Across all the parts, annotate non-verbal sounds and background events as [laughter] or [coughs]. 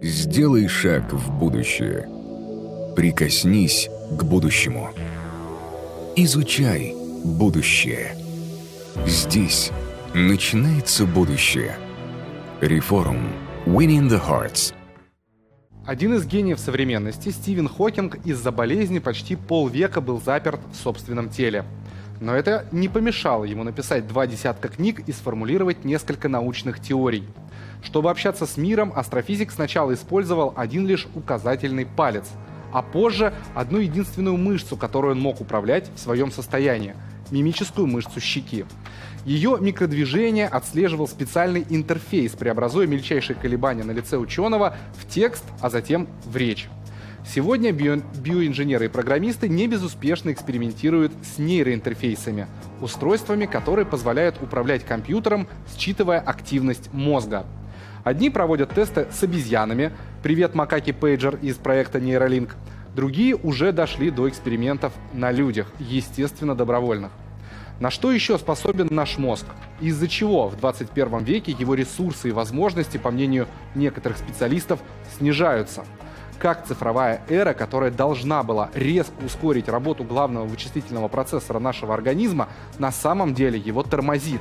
Сделай шаг в будущее. Прикоснись к будущему. Изучай будущее. Здесь начинается будущее. Реформ. Winning the Hearts. Один из гениев современности, Стивен Хокинг, из-за болезни почти полвека был заперт в собственном теле. Но это не помешало ему написать два десятка книг и сформулировать несколько научных теорий – чтобы общаться с миром, астрофизик сначала использовал один лишь указательный палец, а позже одну единственную мышцу, которую он мог управлять в своем состоянии – мимическую мышцу щеки. Ее микродвижение отслеживал специальный интерфейс, преобразуя мельчайшие колебания на лице ученого в текст, а затем в речь. Сегодня био биоинженеры и программисты не безуспешно экспериментируют с нейроинтерфейсами, устройствами, которые позволяют управлять компьютером, считывая активность мозга. Одни проводят тесты с обезьянами, привет макаки Пейджер из проекта Neuralink, другие уже дошли до экспериментов на людях, естественно добровольных. На что еще способен наш мозг? Из-за чего в 21 веке его ресурсы и возможности, по мнению некоторых специалистов, снижаются? Как цифровая эра, которая должна была резко ускорить работу главного вычислительного процессора нашего организма, на самом деле его тормозит?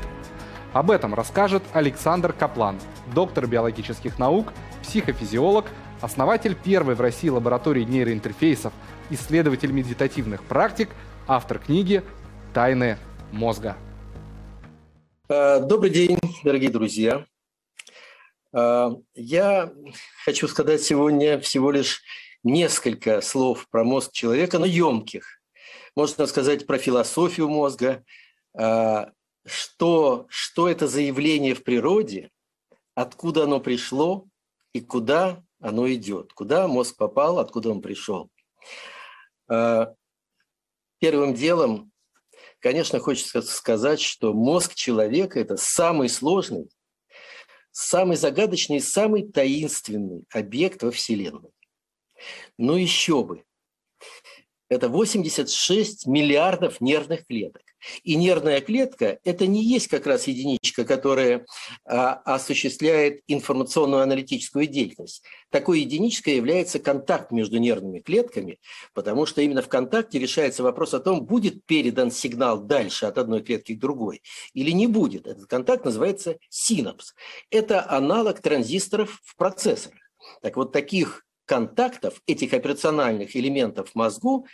Об этом расскажет Александр Каплан, доктор биологических наук, психофизиолог, основатель первой в России лаборатории нейроинтерфейсов, исследователь медитативных практик, автор книги «Тайны мозга». Э, добрый день, дорогие друзья. Э, я хочу сказать сегодня всего лишь несколько слов про мозг человека, но емких. Можно сказать про философию мозга, э, что, что это за явление в природе, откуда оно пришло и куда оно идет, куда мозг попал, откуда он пришел. А, первым делом, конечно, хочется сказать, что мозг человека – это самый сложный, самый загадочный, самый таинственный объект во Вселенной. Ну еще бы. Это 86 миллиардов нервных клеток. И нервная клетка – это не есть как раз единичка, которая а, осуществляет информационную аналитическую деятельность. Такой единичкой является контакт между нервными клетками, потому что именно в контакте решается вопрос о том, будет передан сигнал дальше от одной клетки к другой или не будет. Этот контакт называется синапс. Это аналог транзисторов в процессорах. Так вот, таких контактов, этих операциональных элементов в мозгу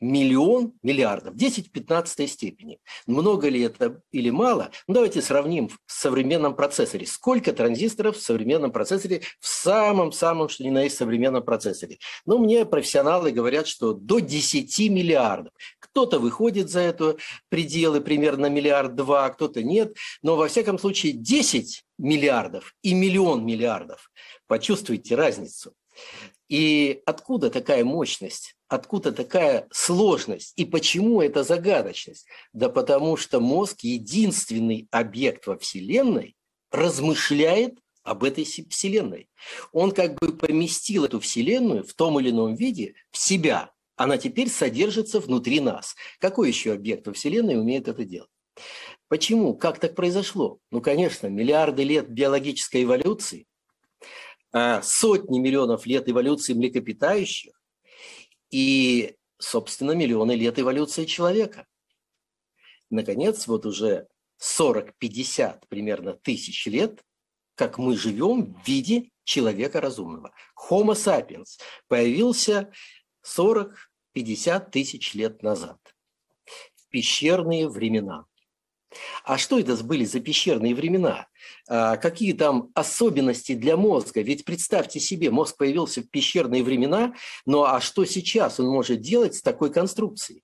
миллион миллиардов, 10 в 15 степени. Много ли это или мало? Ну, давайте сравним в современном процессоре. Сколько транзисторов в современном процессоре, в самом-самом, что ни на есть, современном процессоре? Ну, мне профессионалы говорят, что до 10 миллиардов. Кто-то выходит за это пределы примерно миллиард-два, кто-то нет. Но, во всяком случае, 10 миллиардов и миллион миллиардов. Почувствуйте разницу. И откуда такая мощность? Откуда такая сложность? И почему эта загадочность? Да потому что мозг, единственный объект во Вселенной, размышляет об этой Вселенной. Он как бы поместил эту Вселенную в том или ином виде в себя. Она теперь содержится внутри нас. Какой еще объект во Вселенной умеет это делать? Почему? Как так произошло? Ну, конечно, миллиарды лет биологической эволюции, а, сотни миллионов лет эволюции млекопитающих и, собственно, миллионы лет эволюции человека. Наконец, вот уже 40-50 примерно тысяч лет, как мы живем в виде человека разумного. Homo sapiens появился 40-50 тысяч лет назад, в пещерные времена. А что это были за пещерные времена? А, какие там особенности для мозга? Ведь представьте себе, мозг появился в пещерные времена, ну а что сейчас он может делать с такой конструкцией?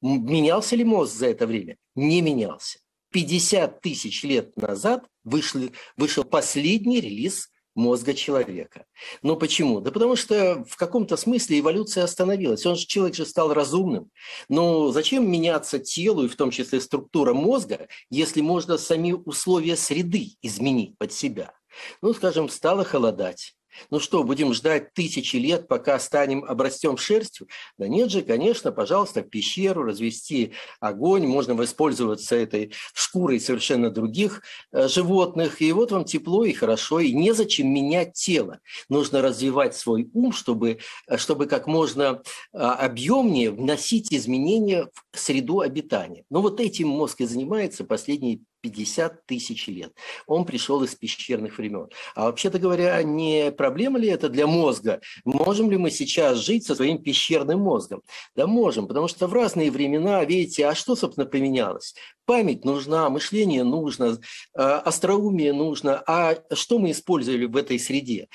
Менялся ли мозг за это время? Не менялся. 50 тысяч лет назад вышел, вышел последний релиз мозга человека. Но почему? Да потому что в каком-то смысле эволюция остановилась. Он же, человек же стал разумным. Но зачем меняться телу, и в том числе структура мозга, если можно сами условия среды изменить под себя? Ну, скажем, стало холодать. Ну что, будем ждать тысячи лет, пока станем обрастем шерстью? Да нет же, конечно, пожалуйста, в пещеру развести огонь, можно воспользоваться этой шкурой совершенно других э, животных, и вот вам тепло и хорошо, и незачем менять тело. Нужно развивать свой ум, чтобы, э, чтобы как можно э, объемнее вносить изменения в среду обитания. Но вот этим мозг и занимается последние 50 тысяч лет. Он пришел из пещерных времен. А вообще-то говоря, не проблема ли это для мозга? Можем ли мы сейчас жить со своим пещерным мозгом? Да можем, потому что в разные времена, видите, а что, собственно, поменялось? Память нужна, мышление нужно, э, остроумие нужно. А что мы использовали в этой среде?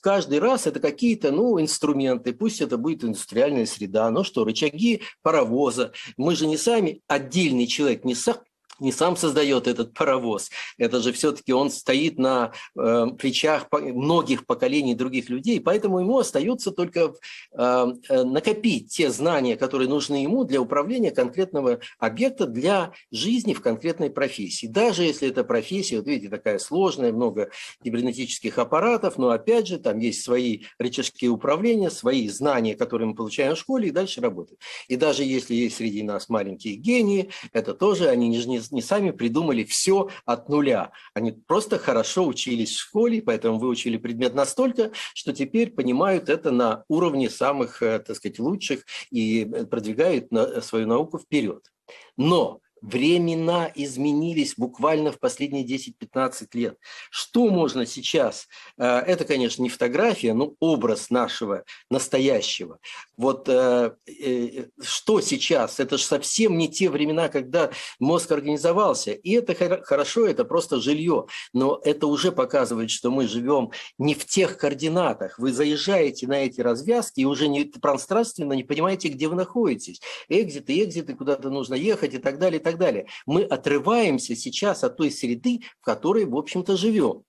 Каждый раз это какие-то ну, инструменты, пусть это будет индустриальная среда, ну что, рычаги паровоза. Мы же не сами, отдельный человек, не сам не сам создает этот паровоз, это же все-таки он стоит на э, плечах многих поколений других людей, поэтому ему остается только э, э, накопить те знания, которые нужны ему для управления конкретного объекта, для жизни в конкретной профессии. Даже если эта профессия, вот видите, такая сложная, много кибернетических аппаратов, но опять же там есть свои рычажки управления, свои знания, которые мы получаем в школе, и дальше работают. И даже если есть среди нас маленькие гении, это тоже они не, не сами придумали все от нуля. Они просто хорошо учились в школе, поэтому выучили предмет настолько, что теперь понимают это на уровне самых, э, так сказать, лучших и продвигают свою науку вперед. Но времена изменились буквально в последние 10-15 лет. Что можно сейчас? Э, это, конечно, не фотография, но образ нашего настоящего. Вот э, э, что сейчас? Это же совсем не те времена, когда мозг организовался. И это хорошо, это просто жилье. Но это уже показывает, что мы живем не в тех координатах. Вы заезжаете на эти развязки и уже не пространственно не понимаете, где вы находитесь. Экзиты, экзиты, куда-то нужно ехать и так далее, и так далее. Мы отрываемся сейчас от той среды, в которой, в общем-то, живем.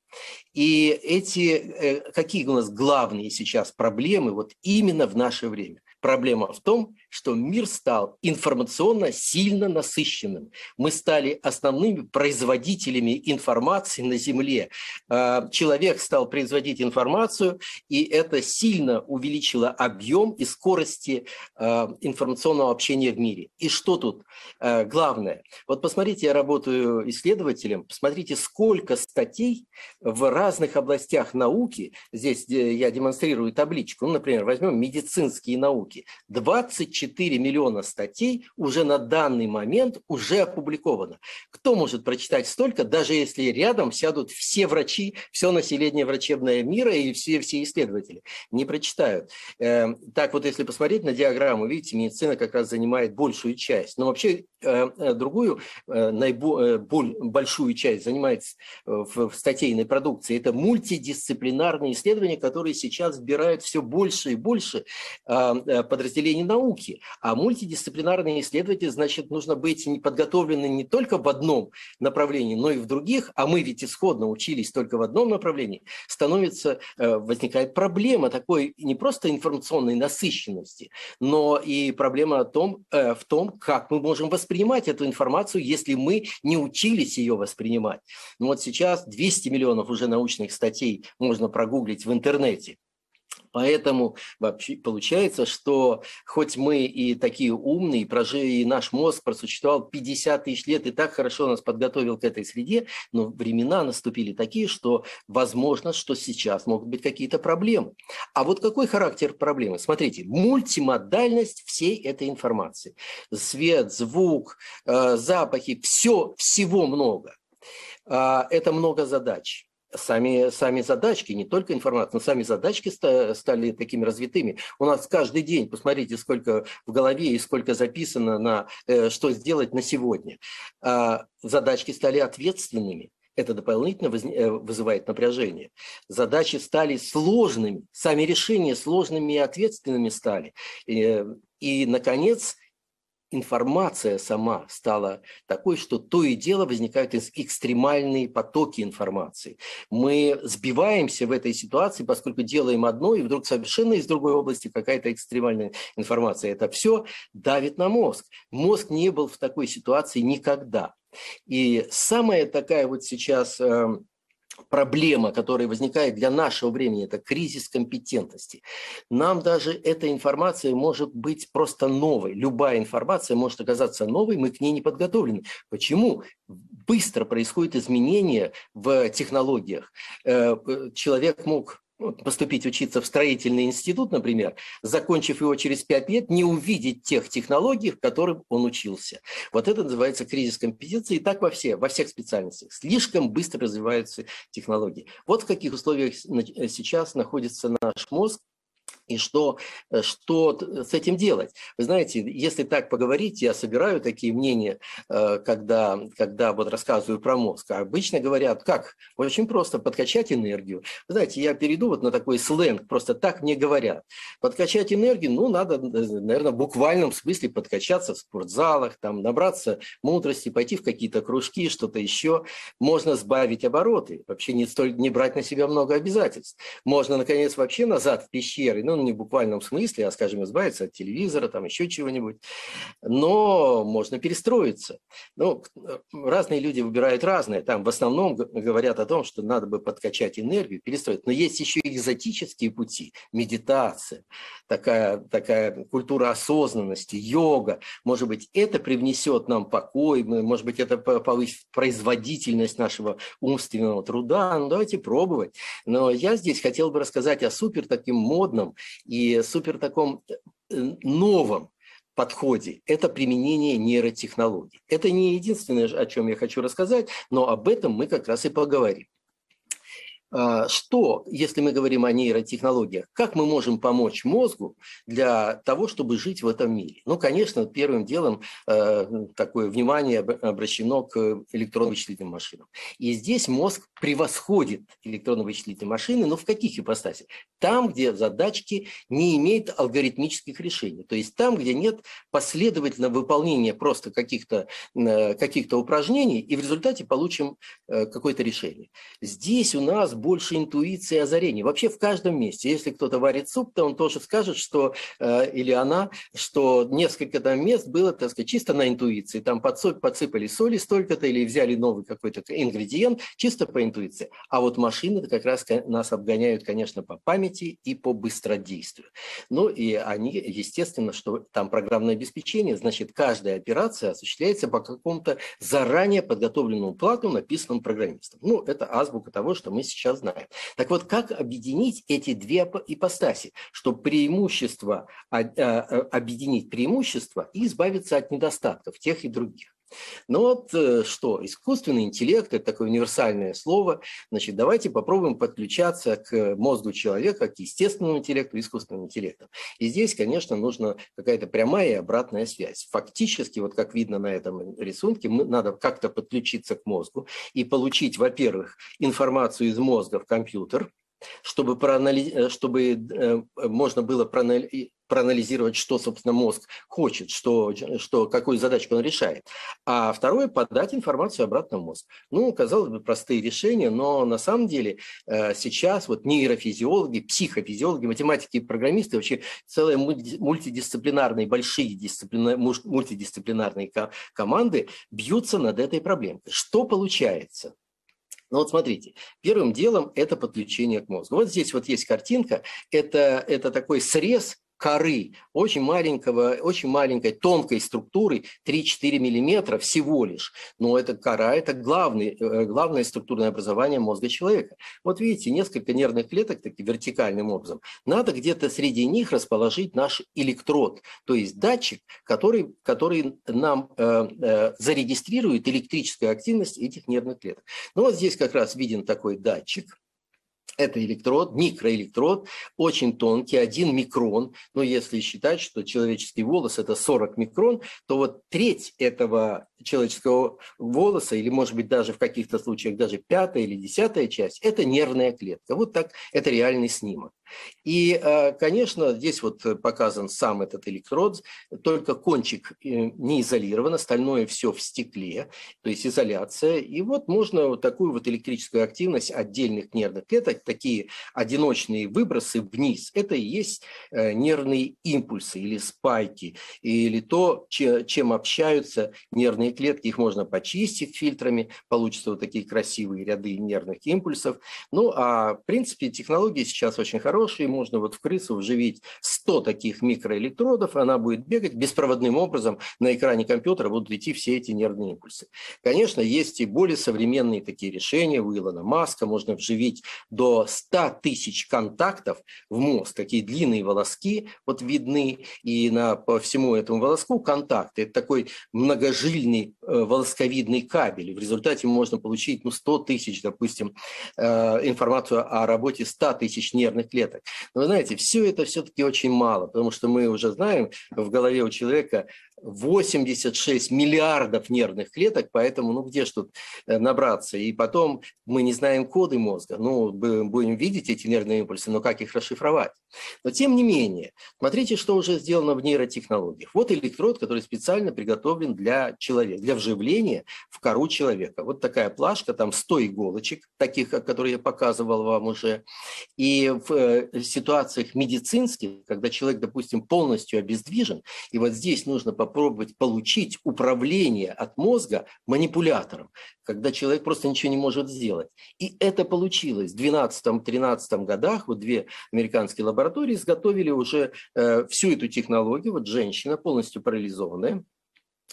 И эти, э, какие у нас главные сейчас проблемы вот именно в наше время? Проблема в том, что мир стал информационно сильно насыщенным. Мы стали основными производителями информации на Земле. А, человек стал производить информацию, и это сильно увеличило объем и скорости а, информационного общения в мире. И что тут а, главное? Вот посмотрите, я работаю исследователем, посмотрите, сколько статей в разных областях науки, здесь э, я демонстрирую табличку, ну, например, возьмем медицинские науки, 24 4 миллиона статей уже на данный момент уже опубликовано. Кто может прочитать столько, даже если рядом сядут все врачи, все население врачебное мира и все, все исследователи? Не прочитают. Эм, так вот, если посмотреть на диаграмму, видите, медицина как раз занимает большую часть. Но вообще э, э, другую, э, наиболее большую часть занимает в статейной продукции. Это мультидисциплинарные исследования, которые сейчас вбирают все больше и больше подразделений науки. А мультидисциплинарный исследователь, значит, нужно быть подготовленным не только в одном направлении, но и в других, а мы ведь исходно учились только в одном направлении, становится, э, возникает проблема такой не просто информационной насыщенности, но и проблема о том, э, в том, как мы можем воспринимать эту информацию, если мы не учились ее воспринимать. Ну вот сейчас 200 миллионов уже научных статей можно прогуглить в интернете. Поэтому вообще получается, что хоть мы и такие умные, прожили, и наш мозг просуществовал 50 тысяч лет и так хорошо нас подготовил к этой среде, но времена наступили такие, что возможно, что сейчас могут быть какие-то проблемы. А вот какой характер проблемы? Смотрите, мультимодальность всей этой информации. Свет, звук, э, запахи, все, всего много. А, это много задач сами, сами задачки, не только информация, но сами задачки стали такими развитыми. У нас каждый день, посмотрите, сколько в голове и сколько записано на э, что сделать на сегодня. А задачки стали ответственными. Это дополнительно э, вызывает напряжение. Задачи стали сложными, сами решения сложными и ответственными стали. Э, и наконец, информация сама стала такой, что то и дело возникают экстремальные потоки информации. Мы сбиваемся в этой ситуации, поскольку делаем одно, и вдруг совершенно из другой области какая-то экстремальная информация. Это все давит на мозг. Мозг не был в такой ситуации никогда. И самая такая вот сейчас эм, проблема, которая возникает для нашего времени, это кризис компетентности. Нам даже эта информация может быть просто новой. Любая информация может оказаться новой, мы к ней не подготовлены. Почему? Быстро происходит изменение в технологиях. Э, человек мог поступить учиться в строительный институт, например, закончив его через пять лет, не увидеть тех технологий, в которых он учился. Вот это называется кризис компетенции, и так во, все, во всех специальностях. Слишком быстро развиваются технологии. Вот в каких условиях сейчас находится наш мозг, и что, э, что с этим делать. Вы знаете, если так поговорить, я собираю такие мнения, э, когда, когда вот рассказываю про мозг. А обычно говорят, как? Очень просто, подкачать энергию. Вы знаете, я перейду вот на такой сленг, просто так мне говорят. Подкачать энергию, ну, надо, наверное, в буквальном смысле подкачаться в спортзалах, там, набраться мудрости, пойти в какие-то кружки, что-то еще. Можно сбавить обороты, вообще не, столь, не брать на себя много обязательств. Можно, наконец, вообще назад в пещеры, ну, не в буквальном смысле, а, скажем, избавиться от телевизора, там еще чего-нибудь. Но можно перестроиться. Ну, разные люди выбирают разное. Там в основном говорят о том, что надо бы подкачать энергию, перестроить. Но есть еще экзотические пути. Медитация, такая, такая культура осознанности, йога. Может быть, это привнесет нам покой, может быть, это повысит производительность нашего умственного труда. Ну, давайте пробовать. Но я здесь хотел бы рассказать о супер таким модном и супер таком э, новом подходе – это применение нейротехнологий. Это не единственное, о чем я хочу рассказать, но об этом мы как раз и поговорим. А, что, если мы говорим о нейротехнологиях, как мы можем помочь мозгу для того, чтобы жить в этом мире? Ну, конечно, первым делом э, такое внимание обращено к электронно-вычислительным машинам. И здесь мозг превосходит электронно-вычислительные машины, но в каких ипостасях? Там, где задачки не имеют алгоритмических решений, то есть там, где нет последовательного выполнения просто каких-то э, каких упражнений, и в результате получим э, какое-то решение. Здесь у нас больше интуиции и озарений. Вообще в каждом месте. Если кто-то варит суп, то он тоже скажет, что, э, или она, что несколько там мест было, так сказать, чисто на интуиции. Там подсоль, подсыпали соли столько-то или взяли новый какой-то ингредиент, чисто по интуиции. А вот машины как раз нас обгоняют, конечно, по памяти и по быстродействию. Ну и они, естественно, что там программное обеспечение, значит, каждая операция осуществляется по какому-то заранее подготовленному плану, написанному программистом. Ну, это азбука того, что мы сейчас знаем. Так вот, как объединить эти две ипостаси, чтобы преимущество, а, а, объединить преимущества и избавиться от недостатков тех и других? Ну вот э, что, искусственный интеллект – это такое универсальное слово. Значит, давайте попробуем подключаться к мозгу человека, к естественному интеллекту, искусственному интеллекту. И здесь, конечно, нужна какая-то прямая и обратная связь. Фактически, вот как видно на этом рисунке, мы, надо как-то подключиться к мозгу и получить, во-первых, информацию из мозга в компьютер, чтобы, проанализ... Э, чтобы э, можно было проанализировать, что, собственно, мозг хочет, что, что, какую задачку он решает. А второе – подать информацию обратно в мозг. Ну, казалось бы, простые решения, но на самом деле э, сейчас вот нейрофизиологи, психофизиологи, математики и программисты, вообще целые мультидисциплинарные, большие дисциплина, мультидисциплинарные команды бьются над этой проблемкой. Что получается? Ну вот смотрите, первым делом это подключение к мозгу. Вот здесь вот есть картинка, это, это такой срез коры очень маленького, очень маленькой тонкой структуры 3-4 миллиметра всего лишь. Но эта кора – это главный, э, главное структурное образование мозга человека. Вот видите, несколько нервных клеток таким вертикальным образом. Надо где-то среди них расположить наш электрод, то есть датчик, который, который нам э, э, зарегистрирует электрическую активность этих нервных клеток. Ну вот здесь как раз виден такой датчик – это электрод, микроэлектрод, очень тонкий, один микрон. Но если считать, что человеческий волос – это 40 микрон, то вот треть этого человеческого волоса, или, может быть, даже в каких-то случаях даже пятая или десятая часть – это нервная клетка. Вот так это реальный снимок. И, э, конечно, здесь вот показан сам этот электрод, только кончик э, не изолирован, остальное все в стекле, то есть изоляция. И вот можно вот такую вот электрическую активность отдельных нервных клеток, такие одиночные выбросы вниз, это и есть э, нервные импульсы или спайки, или то, чем общаются нервные клетки. Их можно почистить фильтрами, получится вот такие красивые ряды нервных импульсов. Ну, а в принципе технологии сейчас очень хорошие, можно вот в крысу вживить 100 таких микроэлектродов, она будет бегать беспроводным образом, на экране компьютера будут идти все эти нервные импульсы. Конечно, есть и более современные такие решения у Илона Маска, можно вживить до 100 тысяч контактов в мозг, такие длинные волоски вот видны, и на, по всему этому волоску контакты. Это такой многожильный э, волосковидный кабель. В результате можно получить ну, 100 тысяч, допустим, э, информацию о работе 100 тысяч нервных клеток. Но вы знаете, все это все-таки очень мало, потому что мы уже знаем, в голове у человека 86 миллиардов нервных клеток, поэтому ну где ж тут э, набраться? И потом мы не знаем коды мозга, ну будем видеть эти нервные импульсы, но как их расшифровать? Но тем не менее, смотрите, что уже сделано в нейротехнологиях. Вот электрод, который специально приготовлен для человека, для вживления в кору человека. Вот такая плашка, там 100 иголочек, таких, которые я показывал вам уже. И в э, ситуациях медицинских, когда человек, допустим, полностью обездвижен, и вот здесь нужно попробовать получить управление от мозга манипулятором, когда человек просто ничего не может сделать. И это получилось. В 12-13 годах вот две американские лаборатории изготовили уже э, всю эту технологию. Вот женщина полностью парализованная,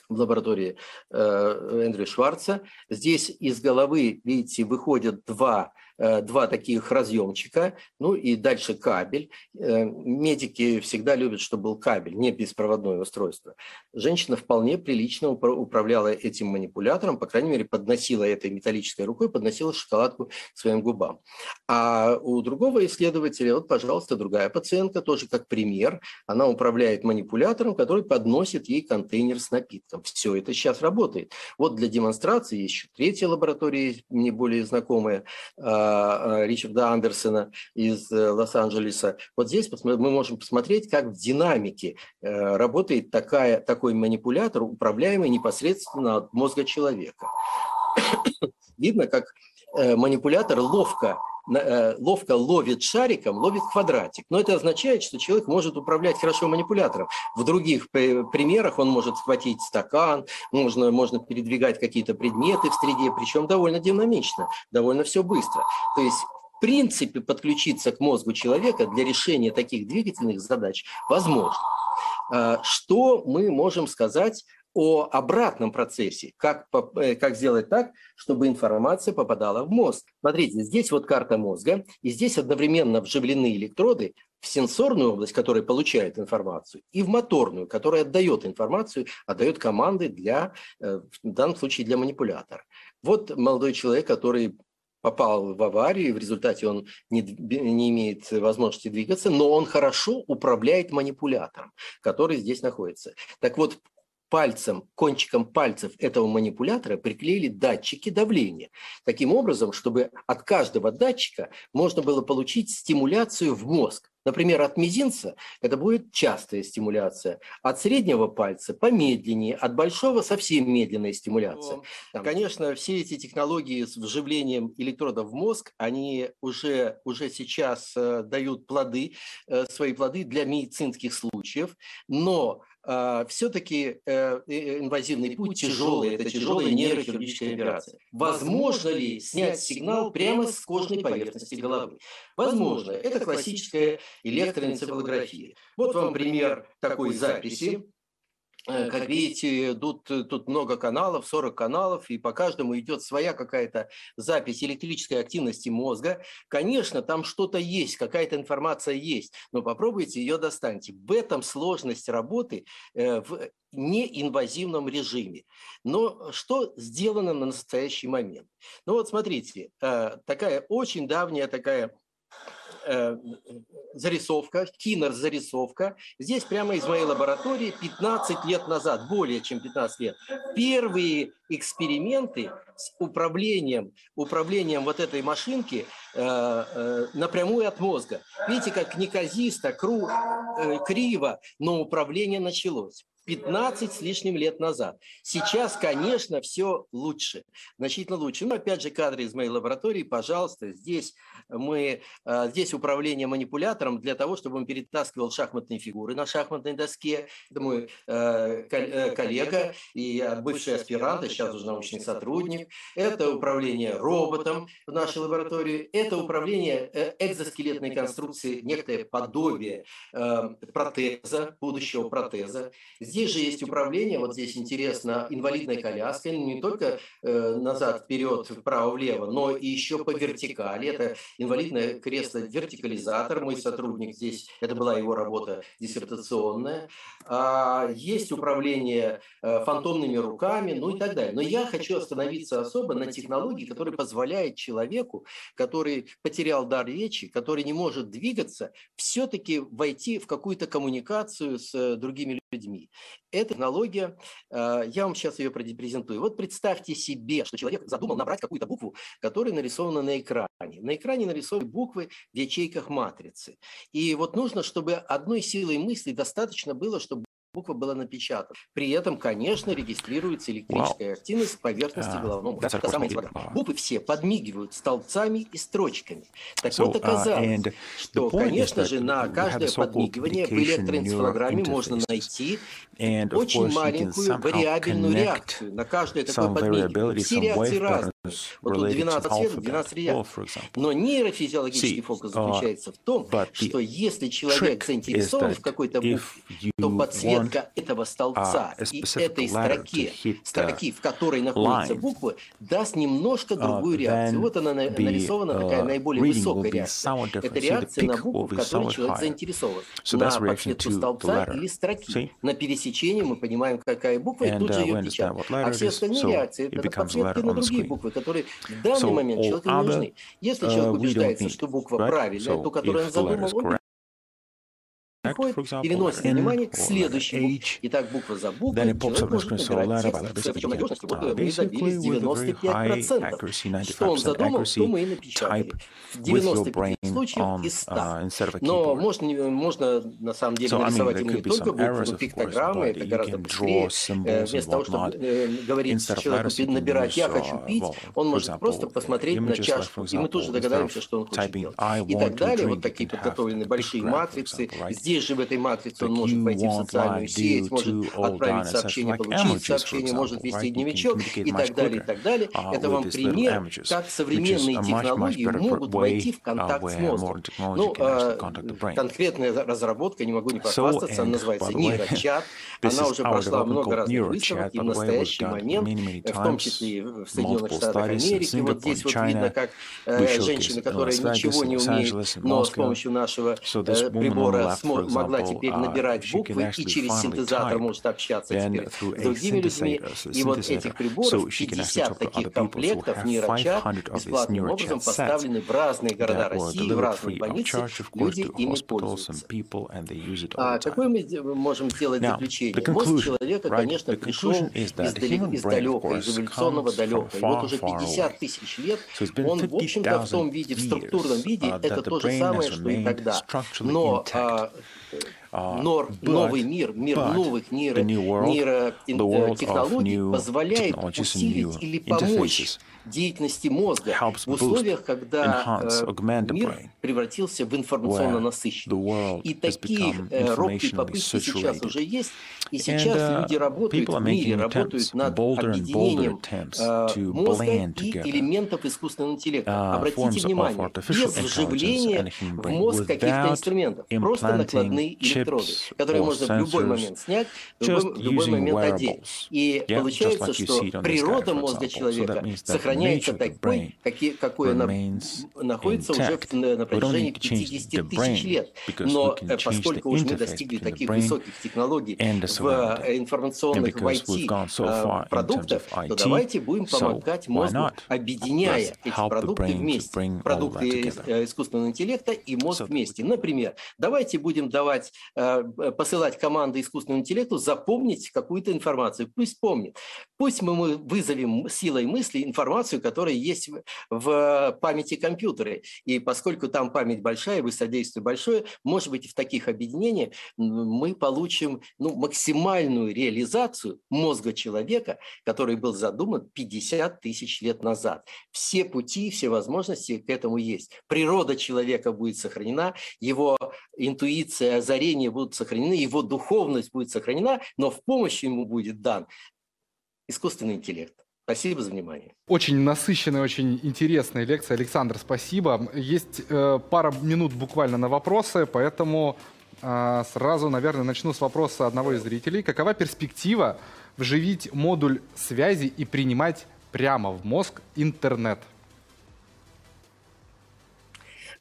в лаборатории э, Эндрю Шварца. Здесь из головы, видите, выходят два два таких разъемчика, ну и дальше кабель. Э, медики всегда любят, чтобы был кабель, не беспроводное устройство. Женщина вполне прилично управляла этим манипулятором, по крайней мере, подносила этой металлической рукой, подносила шоколадку своим губам. А у другого исследователя, вот, пожалуйста, другая пациентка, тоже как пример, она управляет манипулятором, который подносит ей контейнер с напитком. Все это сейчас работает. Вот для демонстрации еще третья лаборатория, мне более знакомая, а, Э, Ричарда Андерсона из э, Лос-Анджелеса. Вот здесь мы можем посмотреть, как в динамике э, работает такая, такой манипулятор, управляемый непосредственно от мозга человека. [coughs] Видно, как манипулятор ловко ловко ловит шариком, ловит квадратик. Но это означает, что человек может управлять хорошо манипулятором. В других примерах он может схватить стакан, можно, можно передвигать какие-то предметы в среде, причем довольно динамично, довольно все быстро. То есть в принципе подключиться к мозгу человека для решения таких двигательных задач возможно. А, что мы можем сказать о обратном процессе, как, э, как сделать так, чтобы информация попадала в мозг. Смотрите, здесь вот карта мозга, и здесь одновременно вживлены электроды в сенсорную область, которая получает информацию, и в моторную, которая отдает информацию, отдает команды для, э, в данном случае для манипулятора. Вот молодой человек, который попал в аварию, в результате он не, не имеет возможности двигаться, но он хорошо управляет манипулятором, который здесь находится. Так вот, пальцем, кончиком пальцев этого манипулятора приклеили датчики давления. Таким образом, чтобы от каждого датчика можно было получить стимуляцию в мозг. Например, от мизинца это будет частая стимуляция, от среднего пальца помедленнее, от большого совсем медленная стимуляция. Там, конечно, все эти технологии с вживлением электродов в мозг, они уже, уже сейчас э, дают плоды, э, свои плоды для медицинских случаев, но все-таки э, инвазивный путь тяжелый, это тяжелая нейрохирургическая операция. Возможно ли снять сигнал прямо с кожной поверхности головы? Возможно. Это классическая электроэнцефалография. Вот вам пример такой записи. Э, как видите, тут, э, тут много каналов, 40 каналов, и по каждому идет своя какая-то запись электрической активности мозга. Конечно, там что-то есть, какая-то информация есть, но попробуйте ее достаньте. В этом сложность работы э, в неинвазивном режиме. Но что сделано на настоящий момент? Ну вот смотрите, такая очень давняя такая э, зарисовка. Здесь прямо из моей лаборатории 15 лет назад, более чем 15 лет. Первые эксперименты с управлением, управлением вот этой машинки э, э, напрямую от мозга. Видите, как неказисто, кру, э, криво, но управление началось. 15 с лишним лет назад. Сейчас, конечно, все лучше, значительно лучше. Но опять же кадры из моей лаборатории, пожалуйста, здесь мы, э, здесь управление манипулятором для того, чтобы он перетаскивал шахматные фигуры на шахматной доске. Это мой э, э, коллега и бывший аспирант, а сейчас уже научный сотрудник. Это управление роботом в нашей лаборатории. Это управление экзоскелетной конструкции, некое подобие протеза, будущего протеза. Здесь же есть управление, вот здесь интересно, инвалидной коляской, не только э, назад, вперед, вправо, влево, но и еще по вертикали. Это инвалидное кресло вертикализатор, мой сотрудник здесь, это была его работа диссертационная. А, есть управление э, фантомными руками, ну и так далее. Но я хочу остановиться особо на технологии, которая позволяет человеку, который потерял дар речи, который не может двигаться, все-таки войти в какую-то коммуникацию с э, другими людьми. Эта технология, э, я вам сейчас ее презентую. Вот представьте себе, что человек задумал набрать какую-то букву, которая нарисована на экране. На экране нарисованы буквы в ячейках матрицы. И вот нужно, чтобы одной силой мысли достаточно было, чтобы буква была напечатана. При этом, конечно, регистрируется электрическая wow. активность поверхности uh, головного мозга. Это самое интересное. Буквы все подмигивают столбцами и строчками. Так so, вот uh, оказалось, uh, что, конечно же, на каждое подмигивание в электроэнцефалограмме можно найти And, очень маленькую вариабельную реакцию на каждое такое подмигивание. Все реакции разные. Вот тут 12 цветов, 12 реакций. Но нейрофизиологический фокус uh, заключается в том, что если человек заинтересован в какой-то букве, то подсветка этого столбца и этой строки, строки, в которой находятся буквы, даст немножко uh, другую реакцию. Вот она нарисована, такая uh, наиболее высокая реакция. Это реакция на букву, в которой человек заинтересован. На подсветку столбца или строки. На пересечении мы понимаем, какая буква, и тут же ее печатаем. А все остальные реакции – это подсветки на другие буквы, которые в данный момент человеку не нужны. Если человек uh, убеждается, что буква правильная, ту, которую он задумал, он приходит, переносит внимание к следующему. Итак, буква за буквой человек может набирать текст. Причем надежности вот мы добились 95%. Что он задумал, то мы и напечатали. 95 случаев из 100. Но можно, можно на самом деле нарисовать ему не только буквы, но пиктограммы, это гораздо быстрее. Вместо того, чтобы говорить человеку, набирать «я хочу пить», он может просто посмотреть на чашку, и мы тоже догадаемся, что он хочет делать. И так далее. Вот такие подготовленные большие матрицы. Здесь же в этой матрице он может пойти в социальную сеть, может отправить сообщение, получить сообщение, может ввести дневничок и так далее, и так далее. Uh, Это вам пример, как современные технологии могут войти в контакт с мозгом. Ну, а, конкретная разработка, не могу не похвастаться, она называется нейрочат. [laughs] Она уже прошла много разных выставок, и в настоящий момент, в том числе в Соединенных Штатах Америки, вот здесь вот видно, как э, женщина, которая ничего не умеет, но с помощью нашего э, прибора могла теперь uh, набирать буквы и через синтезатор может общаться теперь с другими людьми. И вот этих приборов, 50 таких комплектов нейрочат бесплатным образом поставлены в разные города России, в разные больницы. Люди ими пользуются. А какое мы можем сделать заключение? Мозг человека, конечно, пришел издалека, из эволюционного далека. И вот уже 50 тысяч лет он, в общем-то, в том виде, в структурном виде, uh, это то же самое, что и тогда. Но а, Uh, Нор, новый мир, мир новых нейро, нейротехнологий позволяет усилить или помочь деятельности мозга в условиях, когда э, мир превратился в информационно насыщенный. И такие э, робкие попытки сейчас уже есть, и сейчас uh, люди работают в мире, работают над объединением э, мозга и элементов искусственного интеллекта. Uh, Обратите внимание, без вживления в мозг каких-то инструментов, просто накладные электроды электроды, которые можно в любой момент снять, в любой, в любой момент одеть. И yeah, получается, like что природа мозга человека so сохраняется такой, какие, какой она находится уже на протяжении 50 тысяч лет. Но поскольку уже мы достигли таких высоких технологий в информационных в IT продуктах, то давайте будем помогать мозгу, объединяя эти продукты вместе. Продукты искусственного интеллекта и мозг вместе. Например, давайте будем давать, э, посылать команды искусственному интеллекту запомнить какую-то информацию. Пусть помнит. Пусть мы вызовем силой мысли информацию, которая есть в памяти компьютера. И поскольку там память большая, высодействие большое, может быть, в таких объединениях мы получим ну, максимальную реализацию мозга человека, который был задуман 50 тысяч лет назад. Все пути, все возможности к этому есть. Природа человека будет сохранена, его интуиция, озарение будут сохранены, его духовность будет сохранена, но в помощь ему будет дан искусственный интеллект. Спасибо за внимание. Очень насыщенная, очень интересная лекция. Александр, спасибо. Есть э, пара минут буквально на вопросы, поэтому э, сразу, наверное, начну с вопроса одного из зрителей. Какова перспектива вживить модуль связи и принимать прямо в мозг интернет?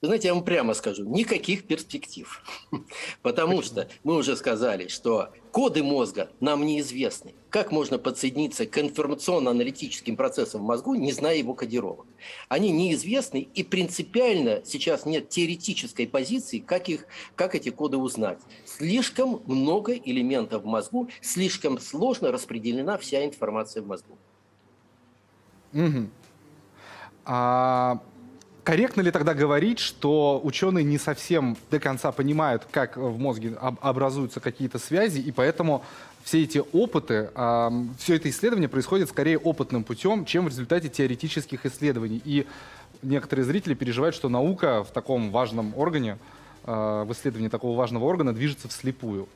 Вы знаете, я вам прямо скажу, никаких перспектив. [laughs] Потому что мы уже сказали, что коды мозга нам неизвестны. Как можно подсоединиться к информационно-аналитическим процессам в мозгу, не зная его кодировок? Они неизвестны, и принципиально сейчас нет теоретической позиции, как, их, как эти коды узнать. Слишком много элементов в мозгу, слишком сложно распределена вся информация в мозгу. Угу. А Корректно ли тогда говорить, что ученые не совсем до конца понимают, как в мозге образуются какие-то связи, и поэтому все эти опыты, все это исследование происходит скорее опытным путем, чем в результате теоретических исследований. И некоторые зрители переживают, что наука в таком важном органе, а, в исследовании такого важного органа движется вслепую.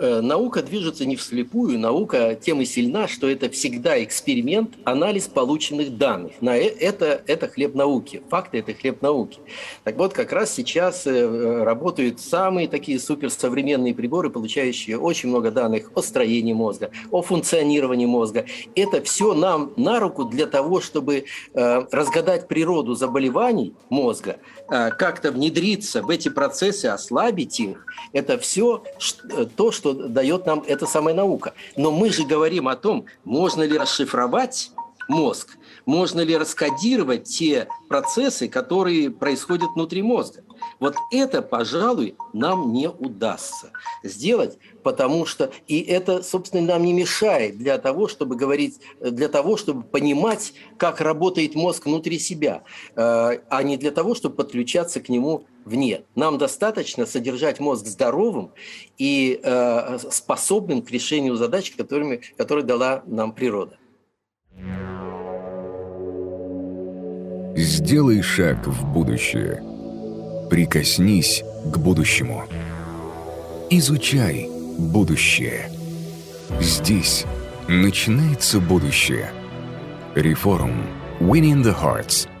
Э, наука движется не вслепую, наука тем и сильна, что это всегда эксперимент, анализ полученных данных. На э, это, это хлеб науки, факты – это хлеб науки. Так вот, как раз сейчас э, работают самые такие суперсовременные приборы, получающие очень много данных о строении мозга, о функционировании мозга. Это все нам на руку для того, чтобы разгадать природу заболеваний мозга, как-то внедриться в эти процессы, ослабить их. Это все то, что что дает нам эта самая наука. Но мы же говорим о том, можно ли расшифровать мозг, можно ли раскодировать те процессы, которые происходят внутри мозга. Вот это, пожалуй, нам не удастся сделать, потому что и это, собственно, нам не мешает для того, чтобы говорить, для того, чтобы понимать, как работает мозг внутри себя, э, а не для того, чтобы подключаться к нему вне. Нам достаточно содержать мозг здоровым и э, способным к решению задач, которыми, которые дала нам природа. Сделай шаг в будущее. Прикоснись к будущему. Изучай будущее. Здесь начинается будущее. Реформ. Winning the Hearts –